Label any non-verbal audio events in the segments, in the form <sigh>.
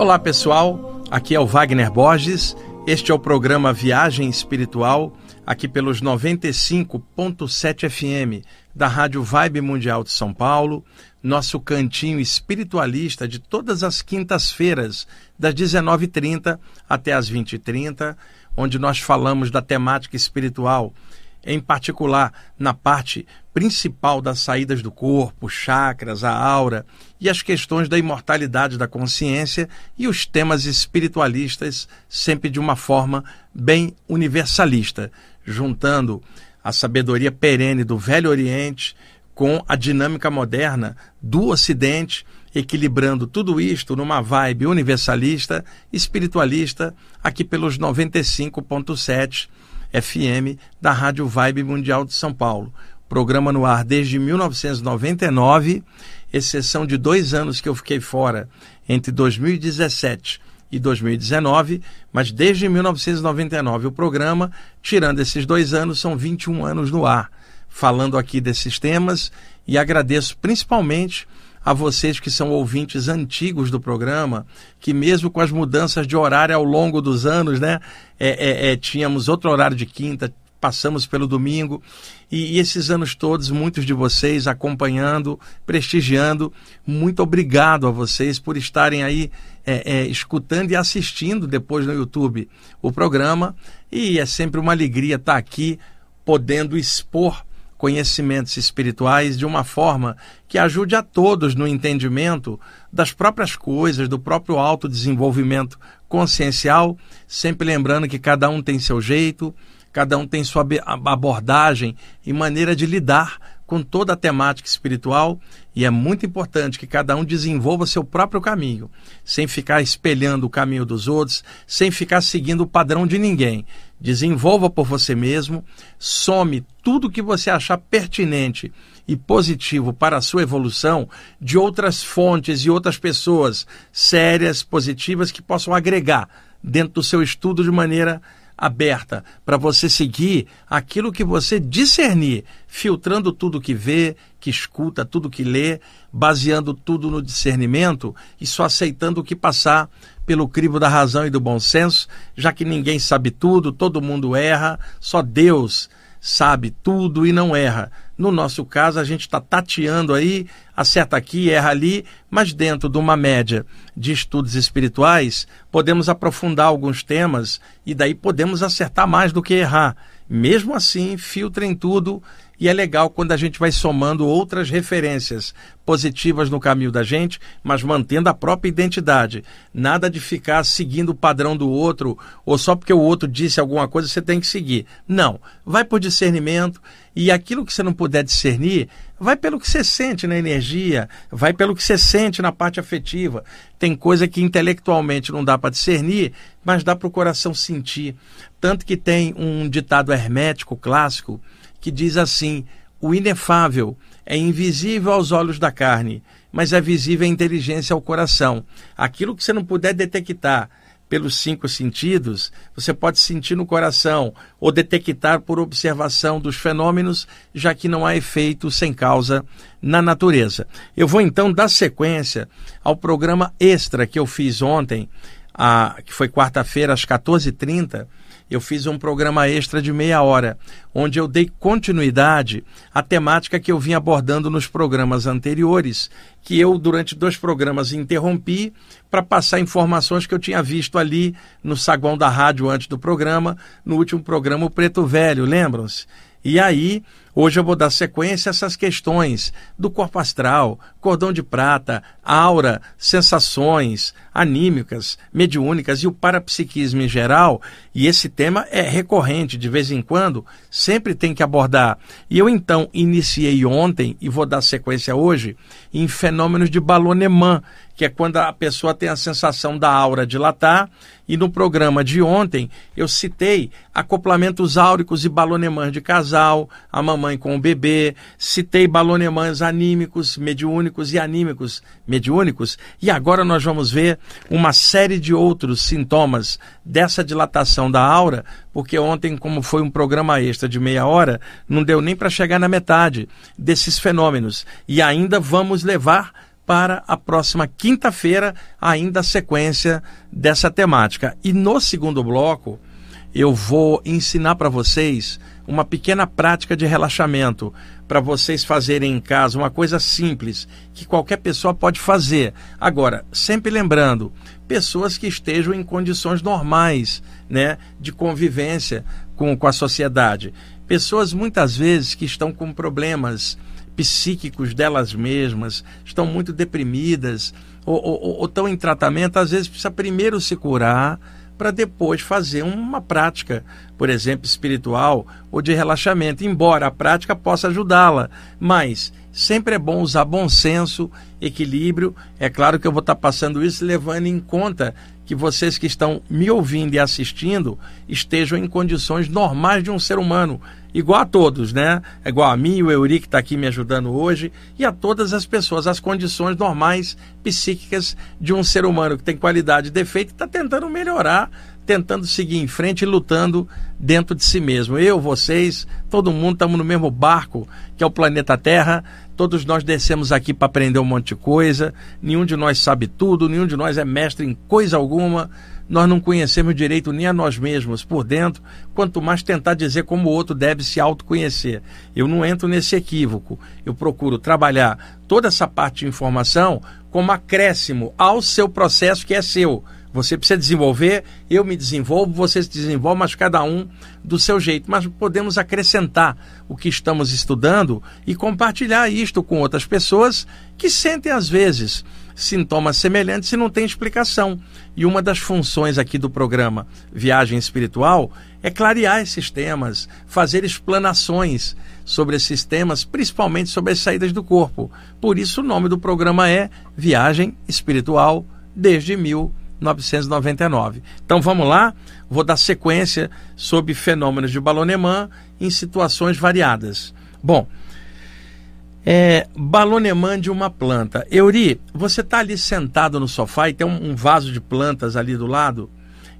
Olá pessoal, aqui é o Wagner Borges. Este é o programa Viagem Espiritual, aqui pelos 95.7 FM da Rádio Vibe Mundial de São Paulo, nosso cantinho espiritualista de todas as quintas-feiras, das 19h30 até as 20h30, onde nós falamos da temática espiritual em particular na parte principal das saídas do corpo, chakras, a aura e as questões da imortalidade da consciência e os temas espiritualistas, sempre de uma forma bem universalista, juntando a sabedoria perene do Velho Oriente com a dinâmica moderna do Ocidente, equilibrando tudo isto numa vibe universalista, espiritualista, aqui pelos 95.7 FM da Rádio Vibe Mundial de São Paulo. Programa no ar desde 1999, exceção de dois anos que eu fiquei fora, entre 2017 e 2019, mas desde 1999 o programa, tirando esses dois anos, são 21 anos no ar, falando aqui desses temas e agradeço principalmente a vocês que são ouvintes antigos do programa, que mesmo com as mudanças de horário ao longo dos anos, né, é, é, é, tínhamos outro horário de quinta, passamos pelo domingo, e, e, esses anos todos, muitos de vocês acompanhando, prestigiando, muito obrigado a vocês por estarem aí é, é, escutando e assistindo depois no YouTube o programa, e é sempre uma alegria estar aqui podendo expor conhecimentos espirituais de uma forma que ajude a todos no entendimento das próprias coisas, do próprio autodesenvolvimento consciencial, sempre lembrando que cada um tem seu jeito, cada um tem sua abordagem e maneira de lidar com toda a temática espiritual e é muito importante que cada um desenvolva seu próprio caminho, sem ficar espelhando o caminho dos outros, sem ficar seguindo o padrão de ninguém. Desenvolva por você mesmo, some tudo que você achar pertinente e positivo para a sua evolução de outras fontes e outras pessoas sérias, positivas que possam agregar dentro do seu estudo de maneira aberta para você seguir aquilo que você discernir, filtrando tudo que vê, que escuta, tudo que lê, baseando tudo no discernimento e só aceitando o que passar pelo crivo da razão e do bom senso, já que ninguém sabe tudo, todo mundo erra, só Deus sabe tudo e não erra. No nosso caso, a gente está tateando aí, acerta aqui, erra ali, mas dentro de uma média de estudos espirituais, podemos aprofundar alguns temas e daí podemos acertar mais do que errar. Mesmo assim, filtrem tudo e é legal quando a gente vai somando outras referências positivas no caminho da gente, mas mantendo a própria identidade. Nada de ficar seguindo o padrão do outro, ou só porque o outro disse alguma coisa você tem que seguir. Não. Vai por discernimento e aquilo que você não puder discernir, vai pelo que você sente na energia, vai pelo que você sente na parte afetiva. Tem coisa que intelectualmente não dá para discernir, mas dá para o coração sentir. Tanto que tem um ditado hermético clássico que diz assim: o inefável é invisível aos olhos da carne, mas é visível à inteligência ao coração. Aquilo que você não puder detectar pelos cinco sentidos, você pode sentir no coração ou detectar por observação dos fenômenos, já que não há efeito sem causa na natureza. Eu vou então dar sequência ao programa extra que eu fiz ontem, a, que foi quarta-feira às 14h30 eu fiz um programa extra de meia hora, onde eu dei continuidade à temática que eu vim abordando nos programas anteriores, que eu, durante dois programas, interrompi para passar informações que eu tinha visto ali no saguão da rádio antes do programa, no último programa, o Preto Velho, lembram-se? E aí Hoje eu vou dar sequência a essas questões do corpo astral, cordão de prata, aura, sensações anímicas, mediúnicas e o parapsiquismo em geral. E esse tema é recorrente, de vez em quando, sempre tem que abordar. E eu então iniciei ontem e vou dar sequência hoje em fenômenos de balonemã, que é quando a pessoa tem a sensação da aura dilatar. E no programa de ontem eu citei acoplamentos áuricos e balonemãs de casal, a mamãe mãe com o bebê, citei balonemãs anímicos, mediúnicos e anímicos mediúnicos, e agora nós vamos ver uma série de outros sintomas dessa dilatação da aura, porque ontem, como foi um programa extra de meia hora, não deu nem para chegar na metade desses fenômenos. E ainda vamos levar para a próxima quinta-feira, ainda a sequência dessa temática. E no segundo bloco, eu vou ensinar para vocês uma pequena prática de relaxamento para vocês fazerem em casa, uma coisa simples que qualquer pessoa pode fazer. Agora, sempre lembrando, pessoas que estejam em condições normais, né, de convivência com, com a sociedade. Pessoas muitas vezes que estão com problemas psíquicos delas mesmas, estão muito deprimidas ou, ou, ou estão em tratamento, às vezes precisa primeiro se curar para depois fazer uma prática, por exemplo, espiritual ou de relaxamento, embora a prática possa ajudá-la, mas sempre é bom usar bom senso, equilíbrio. É claro que eu vou estar passando isso levando em conta que vocês que estão me ouvindo e assistindo estejam em condições normais de um ser humano, igual a todos, né? É igual a mim, o Euri que está aqui me ajudando hoje, e a todas as pessoas, as condições normais psíquicas de um ser humano que tem qualidade e defeito e está tentando melhorar, tentando seguir em frente e lutando dentro de si mesmo. Eu, vocês, todo mundo estamos no mesmo barco que é o planeta Terra. Todos nós descemos aqui para aprender um monte de coisa. Nenhum de nós sabe tudo, nenhum de nós é mestre em coisa alguma nós não conhecemos direito nem a nós mesmos por dentro, quanto mais tentar dizer como o outro deve se autoconhecer. Eu não entro nesse equívoco. Eu procuro trabalhar toda essa parte de informação como acréscimo ao seu processo que é seu. Você precisa desenvolver, eu me desenvolvo, você se desenvolve, mas cada um do seu jeito. Mas podemos acrescentar o que estamos estudando e compartilhar isto com outras pessoas que sentem, às vezes, sintomas semelhantes e não tem explicação. E uma das funções aqui do programa Viagem Espiritual é clarear esses temas, fazer explanações sobre esses temas, principalmente sobre as saídas do corpo. Por isso o nome do programa é Viagem Espiritual desde 1999. Então vamos lá, vou dar sequência sobre fenômenos de balonemã em situações variadas. Bom, é, balonemã de uma planta. Euri, você está ali sentado no sofá e tem um, um, vaso de plantas ali do lado,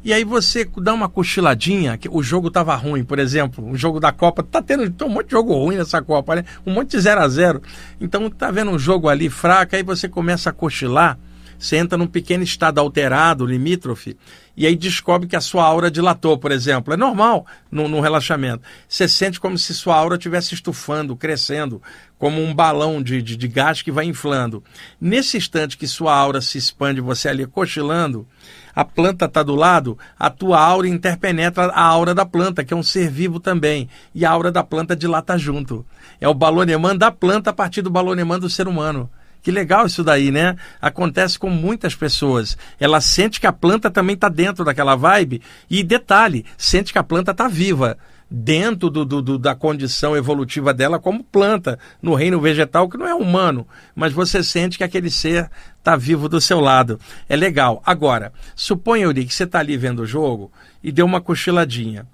e aí você dá uma cochiladinha, que o jogo estava ruim, por exemplo, o jogo da Copa, tá tendo um monte de jogo ruim nessa Copa, né? Um monte de 0 a 0 Então tá vendo um jogo ali fraco, aí você começa a cochilar, você entra num pequeno estado alterado, limítrofe, e aí descobre que a sua aura dilatou, por exemplo. É normal no, no relaxamento. Você sente como se sua aura estivesse estufando, crescendo, como um balão de, de, de gás que vai inflando. Nesse instante que sua aura se expande, você ali cochilando, a planta está do lado, a tua aura interpenetra a aura da planta, que é um ser vivo também. E a aura da planta dilata junto. É o balonemã da planta a partir do balonemã do ser humano. Que legal isso daí, né? Acontece com muitas pessoas. Ela sente que a planta também está dentro daquela vibe e, detalhe, sente que a planta está viva dentro do, do, da condição evolutiva dela como planta, no reino vegetal, que não é humano, mas você sente que aquele ser está vivo do seu lado. É legal. Agora, suponha, Yuri, que você está ali vendo o jogo e deu uma cochiladinha.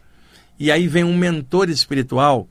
E aí vem um mentor espiritual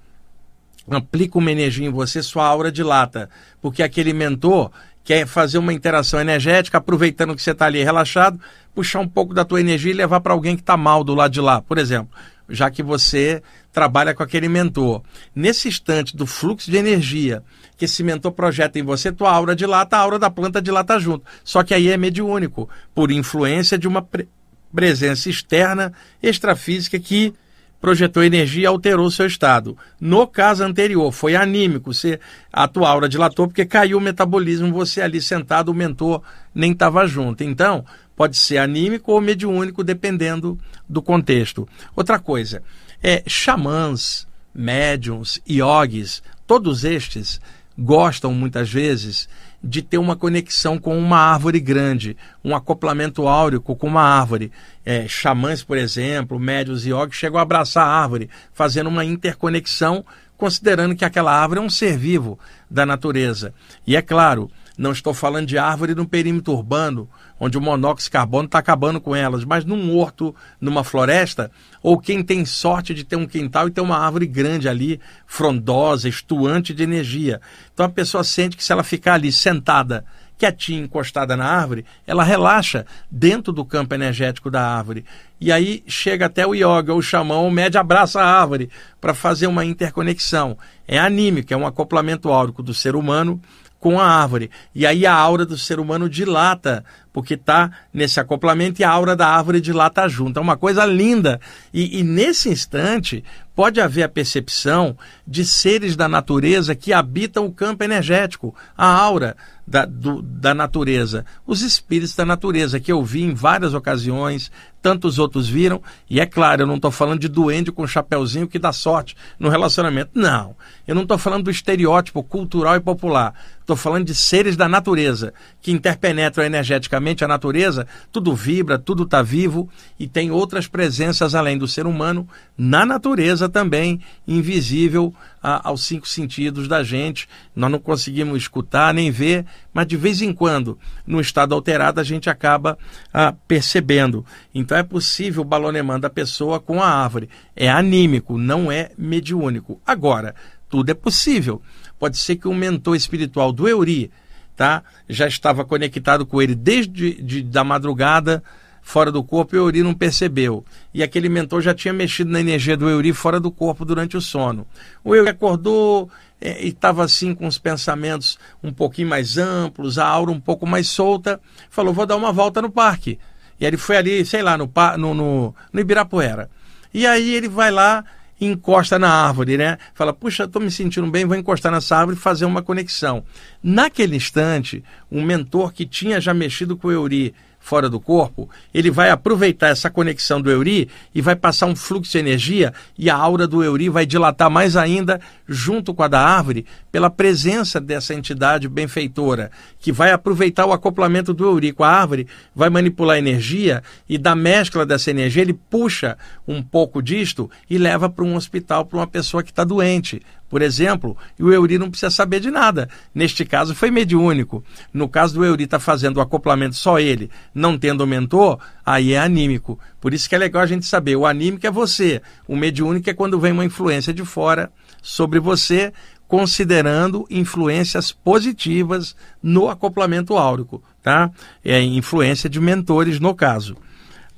aplica uma energia em você, sua aura dilata. Porque aquele mentor quer fazer uma interação energética, aproveitando que você está ali relaxado, puxar um pouco da tua energia e levar para alguém que está mal do lado de lá. Por exemplo, já que você trabalha com aquele mentor. Nesse instante do fluxo de energia que esse mentor projeta em você, tua aura dilata, a aura da planta dilata junto. Só que aí é mediúnico, por influência de uma pre presença externa, extrafísica, que projetou energia e alterou seu estado. No caso anterior, foi anímico, você, a tua aura dilatou porque caiu o metabolismo, você ali sentado, o mentor nem estava junto. Então, pode ser anímico ou mediúnico, dependendo do contexto. Outra coisa, é xamãs, médiums, iogues, todos estes gostam muitas vezes de ter uma conexão com uma árvore grande, um acoplamento áurico com uma árvore. É, xamãs, por exemplo, médios e yogis chegam a abraçar a árvore, fazendo uma interconexão, considerando que aquela árvore é um ser vivo da natureza. E é claro, não estou falando de árvore no perímetro urbano, onde o monóxido de carbono está acabando com elas, mas num horto, numa floresta, ou quem tem sorte de ter um quintal e ter uma árvore grande ali, frondosa, estuante de energia. Então a pessoa sente que se ela ficar ali sentada, quietinha, encostada na árvore, ela relaxa dentro do campo energético da árvore. E aí chega até o yoga, o xamã, o médio abraça a árvore para fazer uma interconexão. É anímico, é um acoplamento áurico do ser humano com a árvore. E aí a aura do ser humano dilata, porque está nesse acoplamento e a aura da árvore dilata junto. É uma coisa linda. E, e nesse instante pode haver a percepção de seres da natureza que habitam o campo energético, a aura da, do, da natureza, os espíritos da natureza, que eu vi em várias ocasiões, tantos outros viram, e é claro, eu não estou falando de duende com chapéuzinho que dá sorte no relacionamento. Não. Eu não estou falando do estereótipo cultural e popular. Estou falando de seres da natureza que interpenetram energeticamente a natureza, tudo vibra, tudo está vivo e tem outras presenças além do ser humano na natureza também, invisível a, aos cinco sentidos da gente. Nós não conseguimos escutar nem ver, mas de vez em quando, no estado alterado, a gente acaba a, percebendo. Então é possível o balonemã da pessoa com a árvore. É anímico, não é mediúnico. Agora, tudo é possível. Pode ser que um mentor espiritual do Euri tá, já estava conectado com ele desde de, da madrugada fora do corpo e o Euri não percebeu. E aquele mentor já tinha mexido na energia do Euri fora do corpo durante o sono. O Euri acordou é, e estava assim com os pensamentos um pouquinho mais amplos, a aura um pouco mais solta, falou, vou dar uma volta no parque. E ele foi ali, sei lá, no, no, no, no Ibirapuera. E aí ele vai lá encosta na árvore, né? Fala, puxa, estou me sentindo bem, vou encostar nessa árvore e fazer uma conexão. Naquele instante, um mentor que tinha já mexido com o Euri fora do corpo, ele vai aproveitar essa conexão do Euri e vai passar um fluxo de energia e a aura do Euri vai dilatar mais ainda junto com a da árvore pela presença dessa entidade benfeitora que vai aproveitar o acoplamento do Euri com a árvore, vai manipular a energia e da mescla dessa energia ele puxa um pouco disto e leva para um hospital para uma pessoa que está doente por exemplo, e o Euri não precisa saber de nada. Neste caso foi mediúnico. No caso do Euri estar tá fazendo o acoplamento só ele, não tendo mentor, aí é anímico. Por isso que é legal a gente saber. O anímico é você. O mediúnico é quando vem uma influência de fora sobre você, considerando influências positivas no acoplamento áurico, tá? É influência de mentores no caso.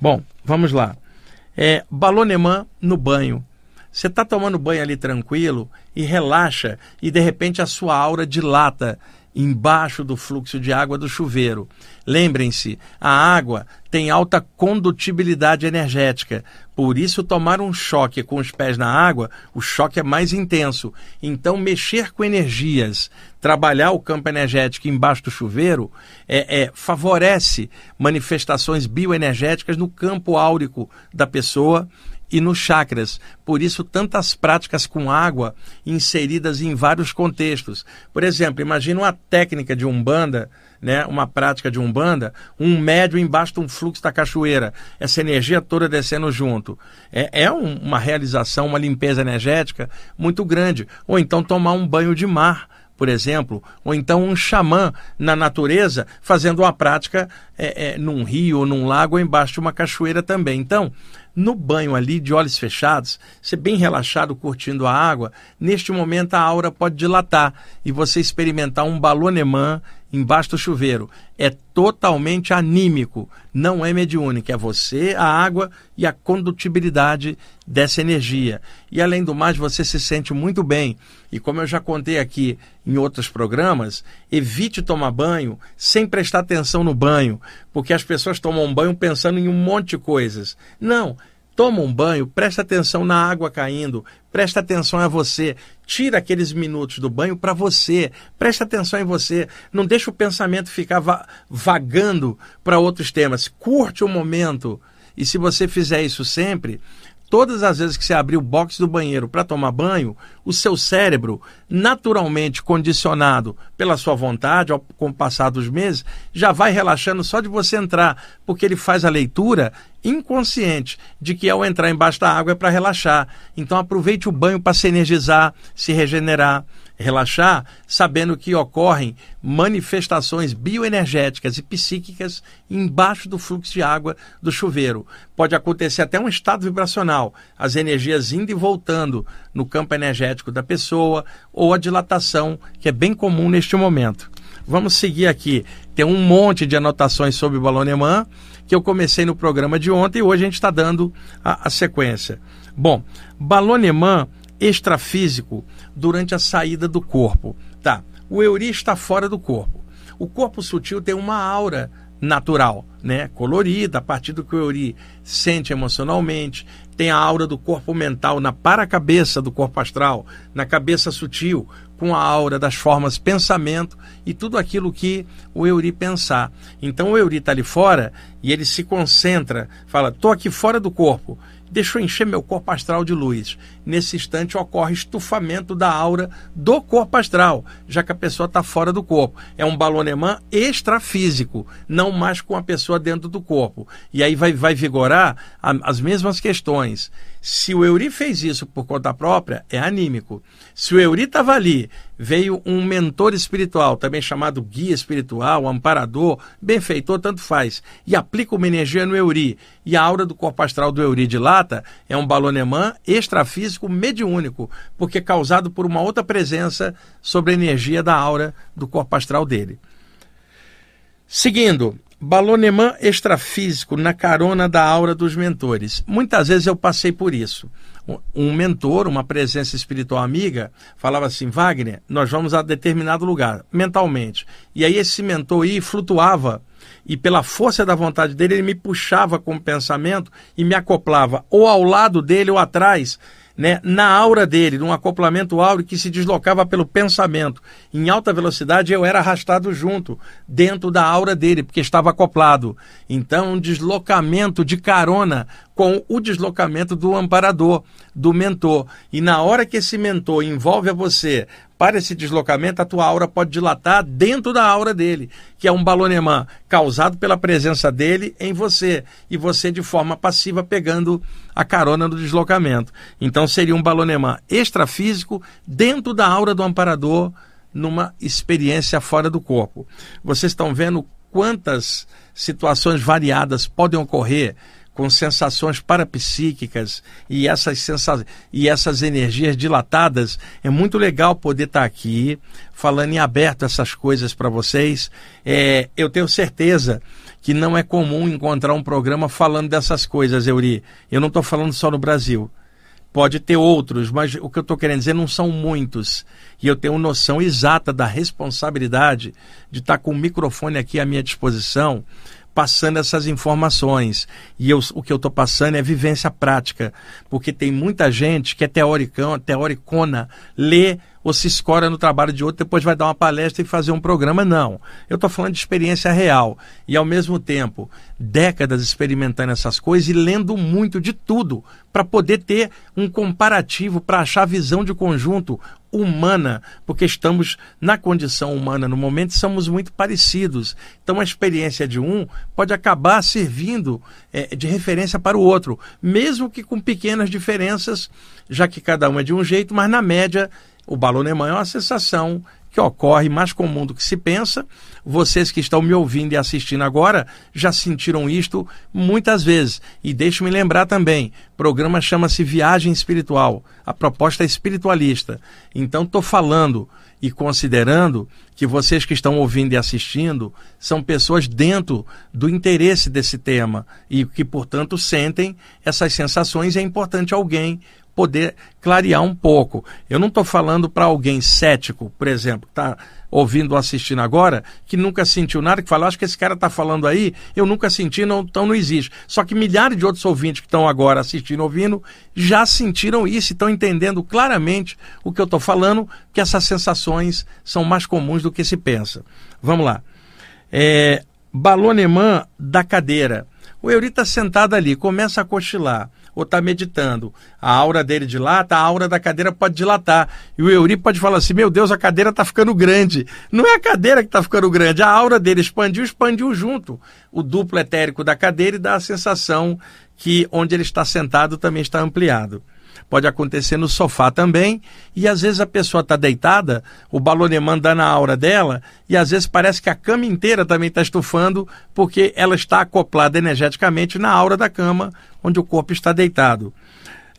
Bom, vamos lá. É, balonemã no banho. Você está tomando banho ali tranquilo e relaxa, e de repente a sua aura dilata embaixo do fluxo de água do chuveiro. Lembrem-se, a água tem alta condutibilidade energética. Por isso, tomar um choque com os pés na água, o choque é mais intenso. Então, mexer com energias, trabalhar o campo energético embaixo do chuveiro, é, é favorece manifestações bioenergéticas no campo áurico da pessoa e nos chakras. Por isso, tantas práticas com água inseridas em vários contextos. Por exemplo, imagine uma técnica de umbanda, né, uma prática de umbanda, um médio embaixo de um fluxo da cachoeira, essa energia toda descendo junto. É, é um, uma realização, uma limpeza energética muito grande. Ou então tomar um banho de mar por exemplo, ou então um xamã na natureza fazendo uma prática é, é, num rio ou num lago ou embaixo de uma cachoeira também. Então, no banho ali, de olhos fechados, você bem relaxado, curtindo a água, neste momento a aura pode dilatar e você experimentar um balonemã embaixo do chuveiro. É totalmente anímico, não é mediúnico. É você, a água e a condutibilidade dessa energia. E além do mais, você se sente muito bem. E como eu já contei aqui em outros programas, evite tomar banho sem prestar atenção no banho, porque as pessoas tomam banho pensando em um monte de coisas. Não, toma um banho, presta atenção na água caindo, presta atenção a você, tira aqueles minutos do banho para você, presta atenção em você, não deixa o pensamento ficar va vagando para outros temas, curte o momento. E se você fizer isso sempre, todas as vezes que você abrir o box do banheiro para tomar banho, o seu cérebro, naturalmente condicionado pela sua vontade, ao, com o passar dos meses, já vai relaxando só de você entrar, porque ele faz a leitura inconsciente de que ao entrar embaixo da água é para relaxar. Então aproveite o banho para se energizar, se regenerar relaxar, sabendo que ocorrem manifestações bioenergéticas e psíquicas embaixo do fluxo de água do chuveiro. Pode acontecer até um estado vibracional, as energias indo e voltando no campo energético da pessoa, ou a dilatação, que é bem comum neste momento. Vamos seguir aqui. Tem um monte de anotações sobre o balonemã que eu comecei no programa de ontem e hoje a gente está dando a, a sequência. Bom, balonemã extrafísico durante a saída do corpo. Tá. O Euri está fora do corpo. O corpo sutil tem uma aura natural, né? colorida, a partir do que o Euri sente emocionalmente. Tem a aura do corpo mental na para-cabeça do corpo astral, na cabeça sutil, com a aura das formas pensamento e tudo aquilo que o Euri pensar. Então o Euri está ali fora e ele se concentra, fala: estou aqui fora do corpo deixa eu encher meu corpo astral de luz. Nesse instante ocorre estufamento da aura do corpo astral, já que a pessoa está fora do corpo. É um balonemã extrafísico, não mais com a pessoa dentro do corpo. E aí vai, vai vigorar a, as mesmas questões. Se o Euri fez isso por conta própria, é anímico. Se o Euri estava ali, veio um mentor espiritual, também chamado guia espiritual, amparador, benfeitor, tanto faz, e aplica uma energia no Euri, e a aura do corpo astral do Euri dilata, é um balonemã extrafísico mediúnico, porque é causado por uma outra presença sobre a energia da aura do corpo astral dele. Seguindo, Balonemã extrafísico na carona da aura dos mentores. Muitas vezes eu passei por isso. Um mentor, uma presença espiritual amiga, falava assim: Wagner, nós vamos a determinado lugar, mentalmente. E aí esse mentor aí flutuava e pela força da vontade dele, ele me puxava com o pensamento e me acoplava ou ao lado dele ou atrás né, na aura dele, num acoplamento áureo que se deslocava pelo pensamento. Em alta velocidade eu era arrastado junto, dentro da aura dele, porque estava acoplado. Então, um deslocamento de carona com o deslocamento do amparador, do mentor. E na hora que esse mentor envolve a você para esse deslocamento, a tua aura pode dilatar dentro da aura dele, que é um balonemã causado pela presença dele em você, e você de forma passiva pegando a carona do deslocamento. Então seria um balonemã extrafísico dentro da aura do amparador, numa experiência fora do corpo. Vocês estão vendo quantas situações variadas podem ocorrer com sensações parapsíquicas e essas, sensa e essas energias dilatadas. É muito legal poder estar aqui falando em aberto essas coisas para vocês. É, eu tenho certeza que não é comum encontrar um programa falando dessas coisas, Euri. Eu não estou falando só no Brasil. Pode ter outros, mas o que eu estou querendo dizer não são muitos. E eu tenho noção exata da responsabilidade de estar com o microfone aqui à minha disposição passando essas informações. E eu, o que eu estou passando é vivência prática, porque tem muita gente que é teoricão, teoricona, lê ou se escora no trabalho de outro, depois vai dar uma palestra e fazer um programa. Não. Eu estou falando de experiência real. E, ao mesmo tempo, décadas experimentando essas coisas e lendo muito de tudo, para poder ter um comparativo, para achar visão de conjunto humana, porque estamos na condição humana no momento somos muito parecidos. Então a experiência de um pode acabar servindo é, de referência para o outro, mesmo que com pequenas diferenças, já que cada um é de um jeito, mas na média o balonemã é uma sensação que ocorre mais comum do que se pensa. Vocês que estão me ouvindo e assistindo agora já sentiram isto muitas vezes. E deixe-me lembrar também: o programa chama-se Viagem Espiritual. A proposta é espiritualista. Então, estou falando e considerando que vocês que estão ouvindo e assistindo são pessoas dentro do interesse desse tema e que, portanto, sentem essas sensações. É importante alguém poder clarear um pouco. Eu não estou falando para alguém cético, por exemplo, que está ouvindo ou assistindo agora, que nunca sentiu nada, que fala, acho que esse cara está falando aí, eu nunca senti, não, então não existe. Só que milhares de outros ouvintes que estão agora assistindo, ouvindo, já sentiram isso e estão entendendo claramente o que eu estou falando, que essas sensações são mais comuns do que se pensa. Vamos lá. É, balonemã da cadeira. O Euri está sentado ali, começa a cochilar ou está meditando. A aura dele dilata, a aura da cadeira pode dilatar. E o Euri pode falar assim: meu Deus, a cadeira está ficando grande. Não é a cadeira que está ficando grande, a aura dele expandiu, expandiu junto. O duplo etérico da cadeira e dá a sensação que onde ele está sentado também está ampliado pode acontecer no sofá também, e às vezes a pessoa está deitada, o balonemã dá na aura dela, e às vezes parece que a cama inteira também está estufando, porque ela está acoplada energeticamente na aura da cama, onde o corpo está deitado.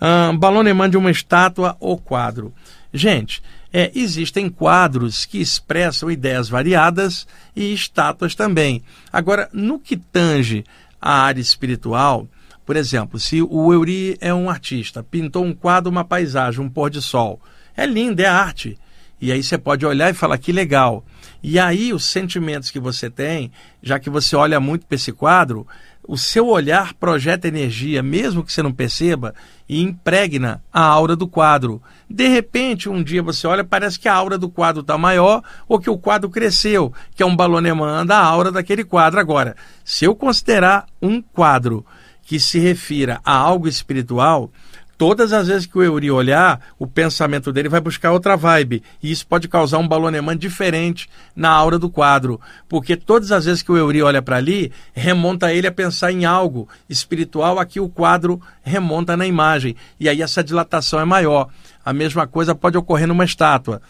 Um, balonemã de uma estátua ou quadro. Gente, é, existem quadros que expressam ideias variadas e estátuas também. Agora, no que tange a área espiritual, por exemplo, se o Euri é um artista, pintou um quadro, uma paisagem, um pôr de sol. É lindo, é arte. E aí você pode olhar e falar que legal. E aí os sentimentos que você tem, já que você olha muito para esse quadro, o seu olhar projeta energia, mesmo que você não perceba, e impregna a aura do quadro. De repente, um dia você olha, parece que a aura do quadro está maior ou que o quadro cresceu, que é um balonemã da aura daquele quadro. Agora, se eu considerar um quadro que se refira a algo espiritual, todas as vezes que o Euri olhar, o pensamento dele vai buscar outra vibe. E isso pode causar um balonemã diferente na aura do quadro. Porque todas as vezes que o Euri olha para ali, remonta ele a pensar em algo espiritual, aqui o quadro remonta na imagem. E aí essa dilatação é maior. A mesma coisa pode ocorrer numa estátua.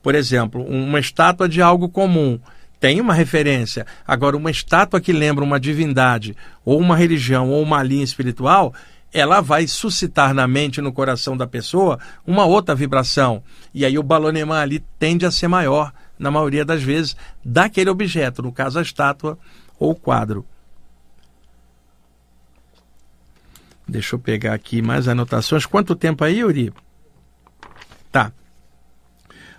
Por exemplo, uma estátua de algo comum tem uma referência. Agora, uma estátua que lembra uma divindade, ou uma religião, ou uma linha espiritual, ela vai suscitar na mente e no coração da pessoa uma outra vibração. E aí o balonemã ali tende a ser maior, na maioria das vezes, daquele objeto, no caso a estátua ou o quadro. Deixa eu pegar aqui mais anotações. Quanto tempo aí, Yuri? Tá.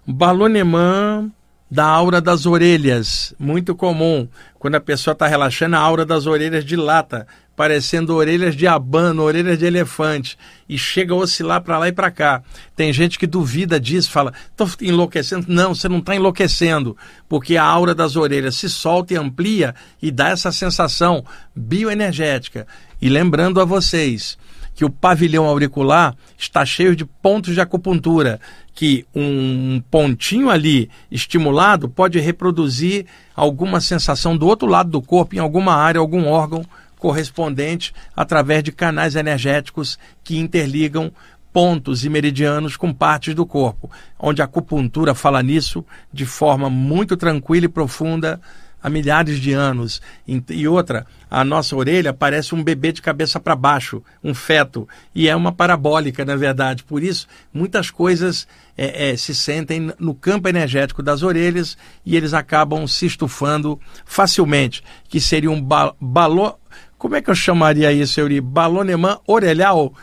Balonemã da aura das orelhas, muito comum. Quando a pessoa está relaxando, a aura das orelhas dilata, parecendo orelhas de abano, orelhas de elefante, e chega a oscilar para lá e para cá. Tem gente que duvida disso, fala, estou enlouquecendo. Não, você não está enlouquecendo, porque a aura das orelhas se solta e amplia e dá essa sensação bioenergética. E lembrando a vocês, que o pavilhão auricular está cheio de pontos de acupuntura, que um pontinho ali estimulado pode reproduzir alguma sensação do outro lado do corpo, em alguma área, algum órgão correspondente, através de canais energéticos que interligam pontos e meridianos com partes do corpo, onde a acupuntura fala nisso de forma muito tranquila e profunda há milhares de anos. E outra, a nossa orelha parece um bebê de cabeça para baixo, um feto, e é uma parabólica, na verdade. Por isso, muitas coisas é, é, se sentem no campo energético das orelhas e eles acabam se estufando facilmente, que seria um ba balão. Como é que eu chamaria isso, Euri? Balonemã orelhal?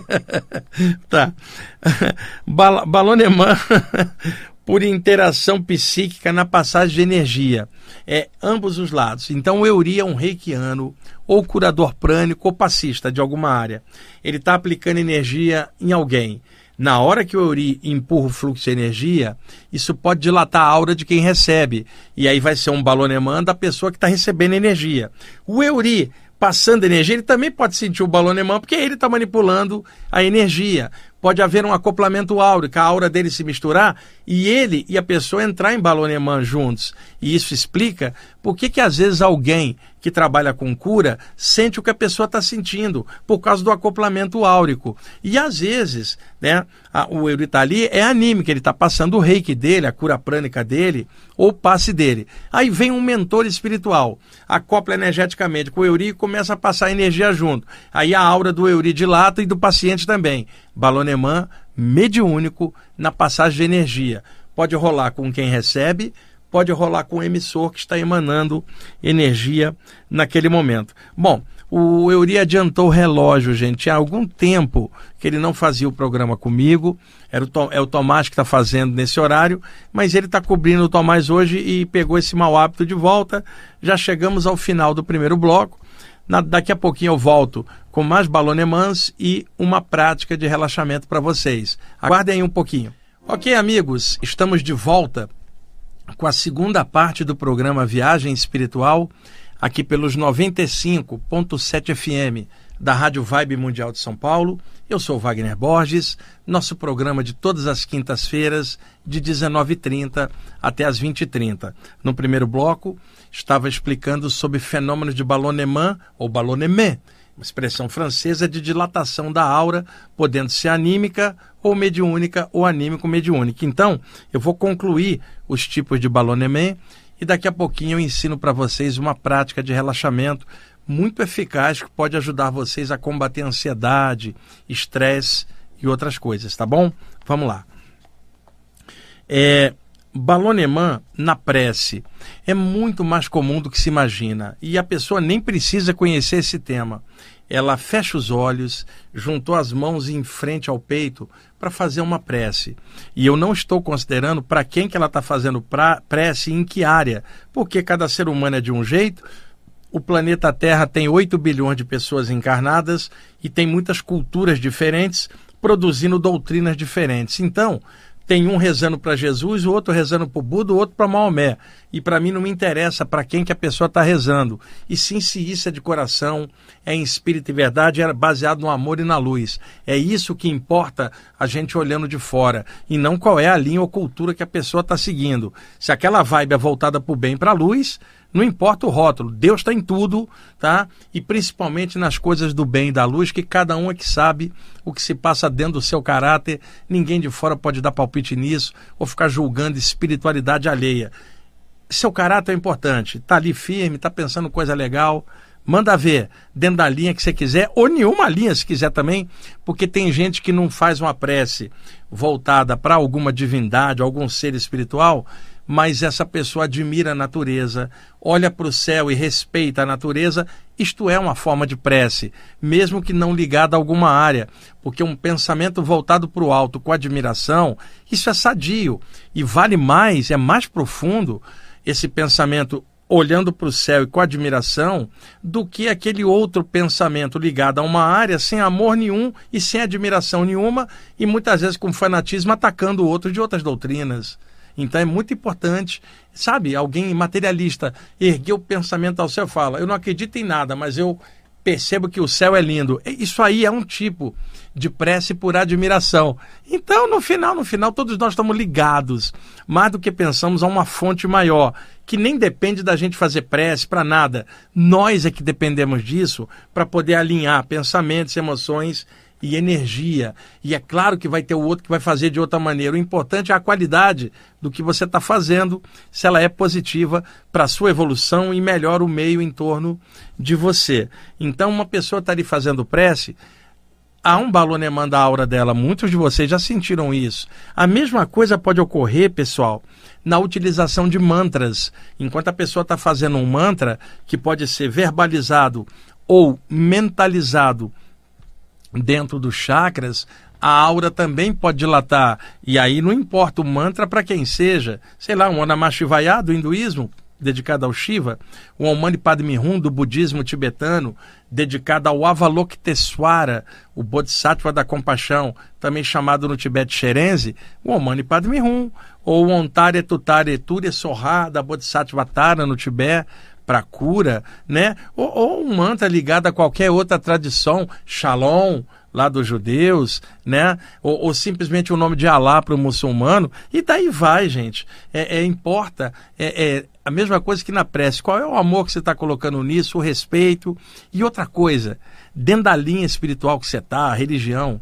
<laughs> tá. <laughs> Bal balonemã <laughs> por interação psíquica na passagem de energia. É ambos os lados. Então o Euri é um reikiano, ou curador prânico, ou passista de alguma área. Ele está aplicando energia em alguém. Na hora que o Euri empurra o fluxo de energia, isso pode dilatar a aura de quem recebe. E aí vai ser um balonemã da pessoa que está recebendo energia. O Euri passando energia, ele também pode sentir o balonemã, porque ele está manipulando a energia pode haver um acoplamento áureo, a aura dele se misturar e ele e a pessoa entrar em balonemã juntos. E isso explica por que, que às vezes alguém que trabalha com cura sente o que a pessoa está sentindo, por causa do acoplamento áurico. E às vezes, né, a, o Euritali é anímico, ele está passando o reiki dele, a cura prânica dele, ou passe dele. Aí vem um mentor espiritual, acopla energeticamente com o Euri e começa a passar energia junto. Aí a aura do Euri dilata e do paciente também. Balonemã mediúnico na passagem de energia. Pode rolar com quem recebe, pode rolar com o emissor que está emanando energia naquele momento. Bom, o Euri adiantou o relógio, gente. Há algum tempo que ele não fazia o programa comigo. Era o Tom, é o Tomás que está fazendo nesse horário, mas ele está cobrindo o Tomás hoje e pegou esse mau hábito de volta. Já chegamos ao final do primeiro bloco. Na, daqui a pouquinho eu volto com mais balonemãs e uma prática de relaxamento para vocês. Aguardem aí um pouquinho. Ok, amigos, estamos de volta com a segunda parte do programa Viagem Espiritual, aqui pelos 95.7 FM da Rádio Vibe Mundial de São Paulo. Eu sou Wagner Borges, nosso programa de todas as quintas-feiras, de 19h30 até as 20h30. No primeiro bloco, estava explicando sobre fenômenos de balonemã ou balonemé, expressão francesa de dilatação da aura, podendo ser anímica ou mediúnica ou anímico-mediúnica. Então, eu vou concluir os tipos de balonemé e daqui a pouquinho eu ensino para vocês uma prática de relaxamento muito eficaz que pode ajudar vocês a combater ansiedade, estresse e outras coisas, tá bom? Vamos lá. É, Balonemã na prece é muito mais comum do que se imagina e a pessoa nem precisa conhecer esse tema. Ela fecha os olhos, juntou as mãos em frente ao peito para fazer uma prece. E eu não estou considerando para quem que ela está fazendo pra, prece e em que área, porque cada ser humano é de um jeito. O planeta Terra tem 8 bilhões de pessoas encarnadas e tem muitas culturas diferentes produzindo doutrinas diferentes. Então, tem um rezando para Jesus, o outro rezando para o Buda, o outro para Maomé. E para mim não me interessa para quem que a pessoa está rezando. E sim se isso é de coração, é em espírito e verdade, é baseado no amor e na luz. É isso que importa a gente olhando de fora. E não qual é a linha ou cultura que a pessoa está seguindo. Se aquela vibe é voltada para o bem para a luz, não importa o rótulo, Deus está em tudo, tá? E principalmente nas coisas do bem e da luz, que cada um é que sabe o que se passa dentro do seu caráter. Ninguém de fora pode dar palpite nisso ou ficar julgando espiritualidade alheia. Seu caráter é importante, tá ali firme, tá pensando coisa legal, manda ver dentro da linha que você quiser, ou nenhuma linha se quiser também, porque tem gente que não faz uma prece voltada para alguma divindade, algum ser espiritual, mas essa pessoa admira a natureza, olha para o céu e respeita a natureza, isto é uma forma de prece, mesmo que não ligada a alguma área, porque um pensamento voltado para o alto com admiração, isso é sadio e vale mais, é mais profundo esse pensamento olhando para o céu e com admiração, do que aquele outro pensamento ligado a uma área sem amor nenhum e sem admiração nenhuma, e muitas vezes com fanatismo atacando o outro de outras doutrinas. Então é muito importante, sabe, alguém materialista erguer o pensamento ao céu e fala: Eu não acredito em nada, mas eu percebo que o céu é lindo. Isso aí é um tipo de prece por admiração. Então, no final, no final, todos nós estamos ligados, mais do que pensamos, a uma fonte maior, que nem depende da gente fazer prece para nada. Nós é que dependemos disso para poder alinhar pensamentos, emoções e energia. E é claro que vai ter o outro que vai fazer de outra maneira. O importante é a qualidade do que você está fazendo, se ela é positiva para a sua evolução e melhora o meio em torno de você. Então, uma pessoa está ali fazendo prece. Há um balonemã da aura dela, muitos de vocês já sentiram isso. A mesma coisa pode ocorrer, pessoal, na utilização de mantras. Enquanto a pessoa está fazendo um mantra, que pode ser verbalizado ou mentalizado dentro dos chakras, a aura também pode dilatar. E aí não importa o mantra para quem seja, sei lá, um Anamashivaya do hinduísmo, dedicado ao Shiva, o Om Mani Padme Hum do budismo tibetano, dedicado ao Avalokiteswara, o Bodhisattva da compaixão, também chamado no Tibete Xerenze, o Om Mani Padme Hum, ou o Ontare Tutare Ture Soha da Bodhisattva Tara no Tibete, para cura, né? Ou, ou, um mantra ligado a qualquer outra tradição, Shalom, lá dos judeus, né? Ou, ou simplesmente o nome de Alá para o muçulmano, e daí vai, gente. É, é importa, é, é, a mesma coisa que na prece. Qual é o amor que você está colocando nisso, o respeito? E outra coisa, dentro da linha espiritual que você está, a religião,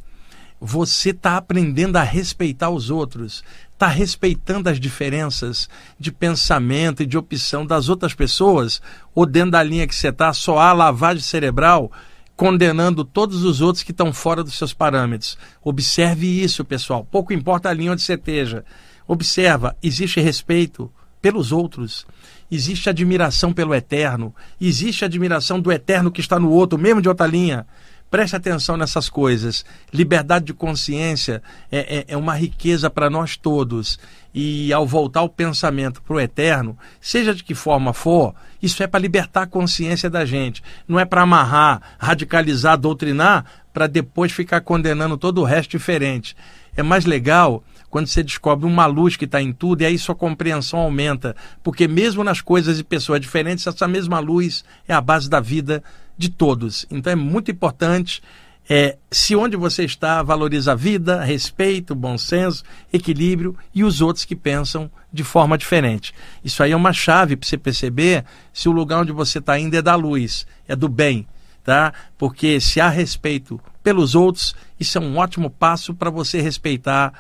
você está aprendendo a respeitar os outros, está respeitando as diferenças de pensamento e de opção das outras pessoas, ou dentro da linha que você está, só há lavagem cerebral, condenando todos os outros que estão fora dos seus parâmetros. Observe isso, pessoal. Pouco importa a linha onde você esteja. Observa, existe respeito pelos outros, existe admiração pelo eterno, existe admiração do eterno que está no outro, mesmo de outra linha. Preste atenção nessas coisas. Liberdade de consciência é, é, é uma riqueza para nós todos. E ao voltar o pensamento para o eterno, seja de que forma for, isso é para libertar a consciência da gente. Não é para amarrar, radicalizar, doutrinar, para depois ficar condenando todo o resto diferente. É mais legal quando você descobre uma luz que está em tudo e aí sua compreensão aumenta. Porque mesmo nas coisas e pessoas diferentes, essa mesma luz é a base da vida de todos. Então é muito importante é, se onde você está valoriza a vida, respeito, bom senso, equilíbrio e os outros que pensam de forma diferente. Isso aí é uma chave para você perceber se o lugar onde você está indo é da luz, é do bem, tá? Porque se há respeito pelos outros, isso é um ótimo passo para você respeitar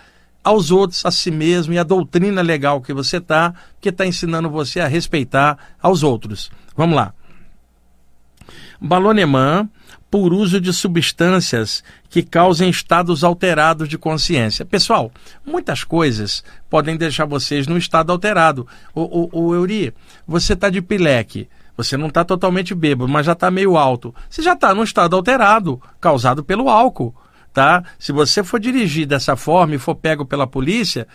aos outros, a si mesmo e a doutrina legal que você está, que está ensinando você a respeitar aos outros. Vamos lá. Balonemã por uso de substâncias que causem estados alterados de consciência. Pessoal, muitas coisas podem deixar vocês num estado alterado. O, o, o Euri, você está de pileque. Você não está totalmente bêbado, mas já está meio alto. Você já está num estado alterado, causado pelo álcool. Tá? Se você for dirigir dessa forma e for pego pela polícia,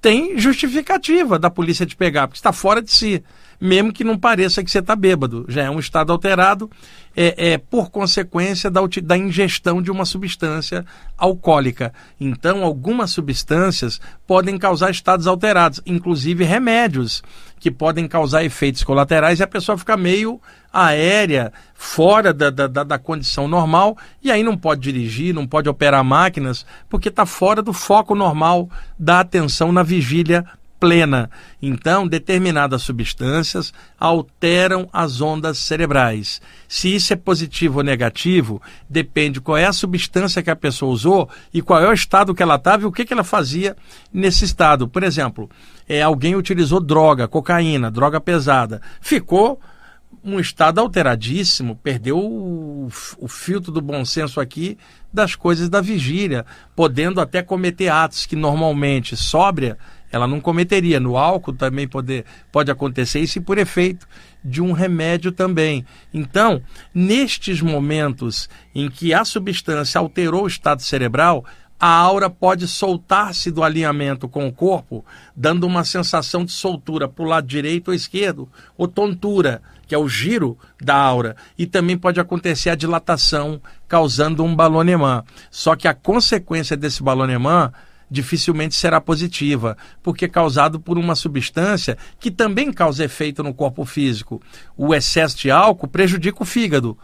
tem justificativa da polícia te pegar, porque está fora de si mesmo que não pareça que você está bêbado. Já é um estado alterado, é, é por consequência da, da ingestão de uma substância alcoólica. Então, algumas substâncias podem causar estados alterados, inclusive remédios que podem causar efeitos colaterais e a pessoa fica meio aérea, fora da, da, da, condição normal, e aí não pode dirigir, não pode operar máquinas, porque está fora do foco normal da atenção na vigília plena. Então, determinadas substâncias alteram as ondas cerebrais. Se isso é positivo ou negativo, depende qual é a substância que a pessoa usou e qual é o estado que ela estava e o que, que ela fazia nesse estado. Por exemplo, é, alguém utilizou droga, cocaína, droga pesada, ficou um estado alteradíssimo, perdeu o, o, filtro do bom senso aqui das coisas da vigília, podendo até cometer atos que normalmente sóbria ela não cometeria. No álcool também pode, pode acontecer isso e por efeito de um remédio também. Então, nestes momentos em que a substância alterou o estado cerebral, a aura pode soltar-se do alinhamento com o corpo, dando uma sensação de soltura para o lado direito ou esquerdo, ou tontura, que é o giro da aura. E também pode acontecer a dilatação, causando um balonemã. Só que a consequência desse balonemã dificilmente será positiva, porque é causado por uma substância que também causa efeito no corpo físico. O excesso de álcool prejudica o fígado.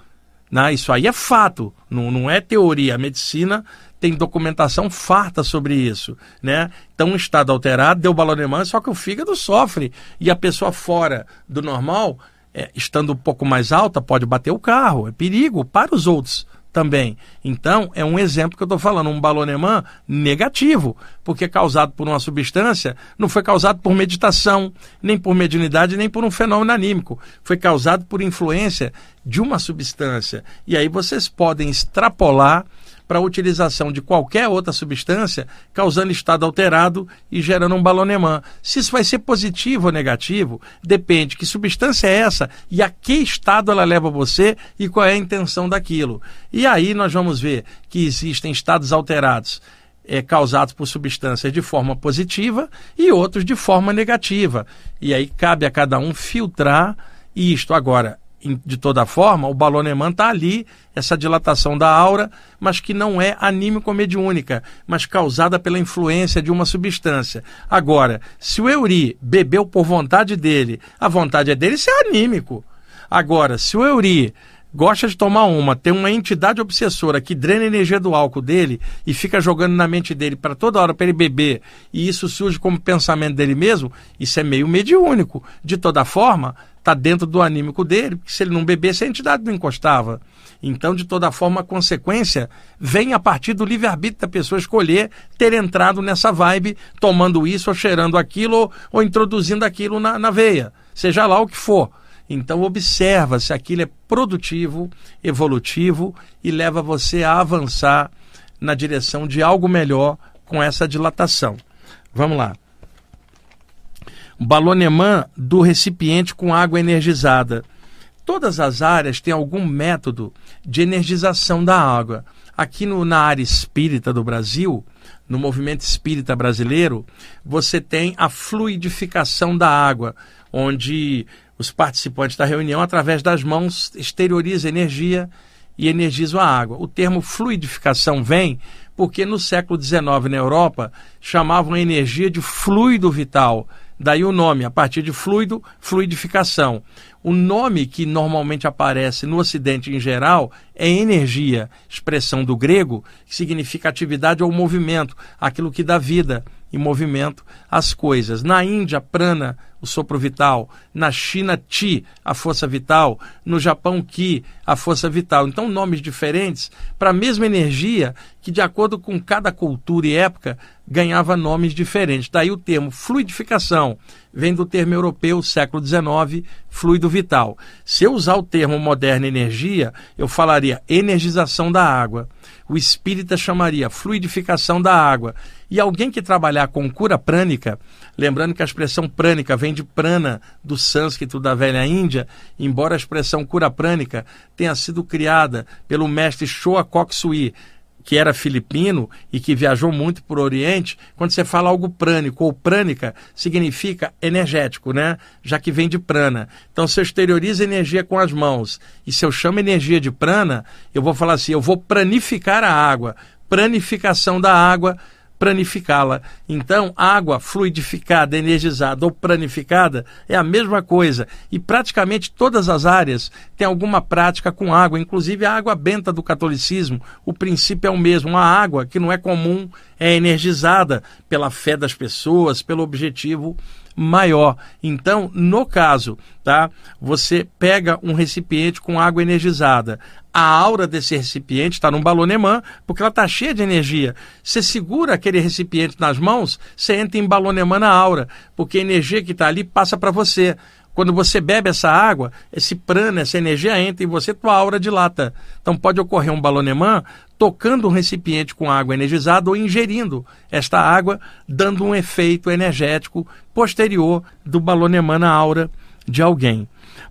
Né? Isso aí é fato, não, não é teoria. A medicina tem documentação farta sobre isso. Né? Então, um estado alterado deu balonemã, só que o fígado sofre. E a pessoa fora do normal, é, estando um pouco mais alta, pode bater o carro. É perigo para os outros também. Então, é um exemplo que eu estou falando, um balonemã negativo, porque causado por uma substância, não foi causado por meditação, nem por mediunidade, nem por um fenômeno anímico. Foi causado por influência de uma substância. E aí vocês podem extrapolar para a utilização de qualquer outra substância, causando estado alterado e gerando um balonemã. Se isso vai ser positivo ou negativo, depende que substância é essa e a que estado ela leva você e qual é a intenção daquilo. E aí nós vamos ver que existem estados alterados é, causados por substâncias de forma positiva e outros de forma negativa. E aí cabe a cada um filtrar isto. Agora, de toda forma, o balonemã está ali, essa dilatação da aura, mas que não é anímico-mediúnica, mas causada pela influência de uma substância. Agora, se o Euri bebeu por vontade dele, a vontade é dele, isso é anímico. Agora, se o Euri gosta de tomar uma, tem uma entidade obsessora que drena a energia do álcool dele e fica jogando na mente dele para toda hora para ele beber, e isso surge como pensamento dele mesmo, isso é meio mediúnico. De toda forma, está dentro do anímico dele, porque se ele não bebesse, a entidade não encostava. Então, de toda forma, a consequência vem a partir do livre-arbítrio da pessoa escolher ter entrado nessa vibe, tomando isso ou cheirando aquilo ou, ou introduzindo aquilo na, na veia, seja lá o que for. Então observa se aquilo é produtivo, evolutivo e leva você a avançar na direção de algo melhor com essa dilatação. Vamos lá. Balonemã do recipiente com água energizada. Todas as áreas têm algum método de energização da água. Aqui no, na área espírita do Brasil, no movimento espírita brasileiro, você tem a fluidificação da água, onde os participantes da reunião, através das mãos, exteriorizam energia e energizam a água. O termo fluidificação vem porque no século XIX na Europa chamavam a energia de fluido vital. Daí o nome, a partir de fluido, fluidificação. O nome que normalmente aparece no Ocidente em geral é energia, expressão do grego, que significa atividade ou movimento, aquilo que dá vida e movimento às coisas. Na Índia, prana, o sopro vital, na China, Ti, a força vital, no Japão, Ki, a força vital. Então, nomes diferentes para a mesma energia que, de acordo com cada cultura e época, ganhava nomes diferentes. Daí o termo fluidificação vem do termo europeu, século XIX, fluido vital. Se eu usar o termo moderna energia, eu falaria energização da água. O espírita chamaria fluidificação da água. E alguém que trabalhar com cura prânica, lembrando que a expressão prânica vem de prana, do sânscrito da velha Índia, embora a expressão cura prânica tenha sido criada pelo mestre Shoa Koksui, que era filipino e que viajou muito por Oriente, quando você fala algo prânico ou prânica, significa energético, né? Já que vem de prana. Então, se eu exteriorizo energia com as mãos e se eu chamo energia de prana, eu vou falar assim: eu vou pranificar a água. Pranificação da água pranificá-la. Então, água fluidificada, energizada ou pranificada é a mesma coisa. E praticamente todas as áreas têm alguma prática com água, inclusive a água benta do catolicismo. O princípio é o mesmo. Uma água que não é comum é energizada pela fé das pessoas, pelo objetivo maior. Então, no caso, tá? Você pega um recipiente com água energizada. A aura desse recipiente está num balonemã, porque ela está cheia de energia. Você segura aquele recipiente nas mãos, você entra em balonemã na aura, porque a energia que está ali passa para você. Quando você bebe essa água, esse prana, essa energia entra em você, tua aura dilata. Então pode ocorrer um balonemã tocando um recipiente com água energizada ou ingerindo esta água, dando um efeito energético posterior do balonemã na aura de alguém.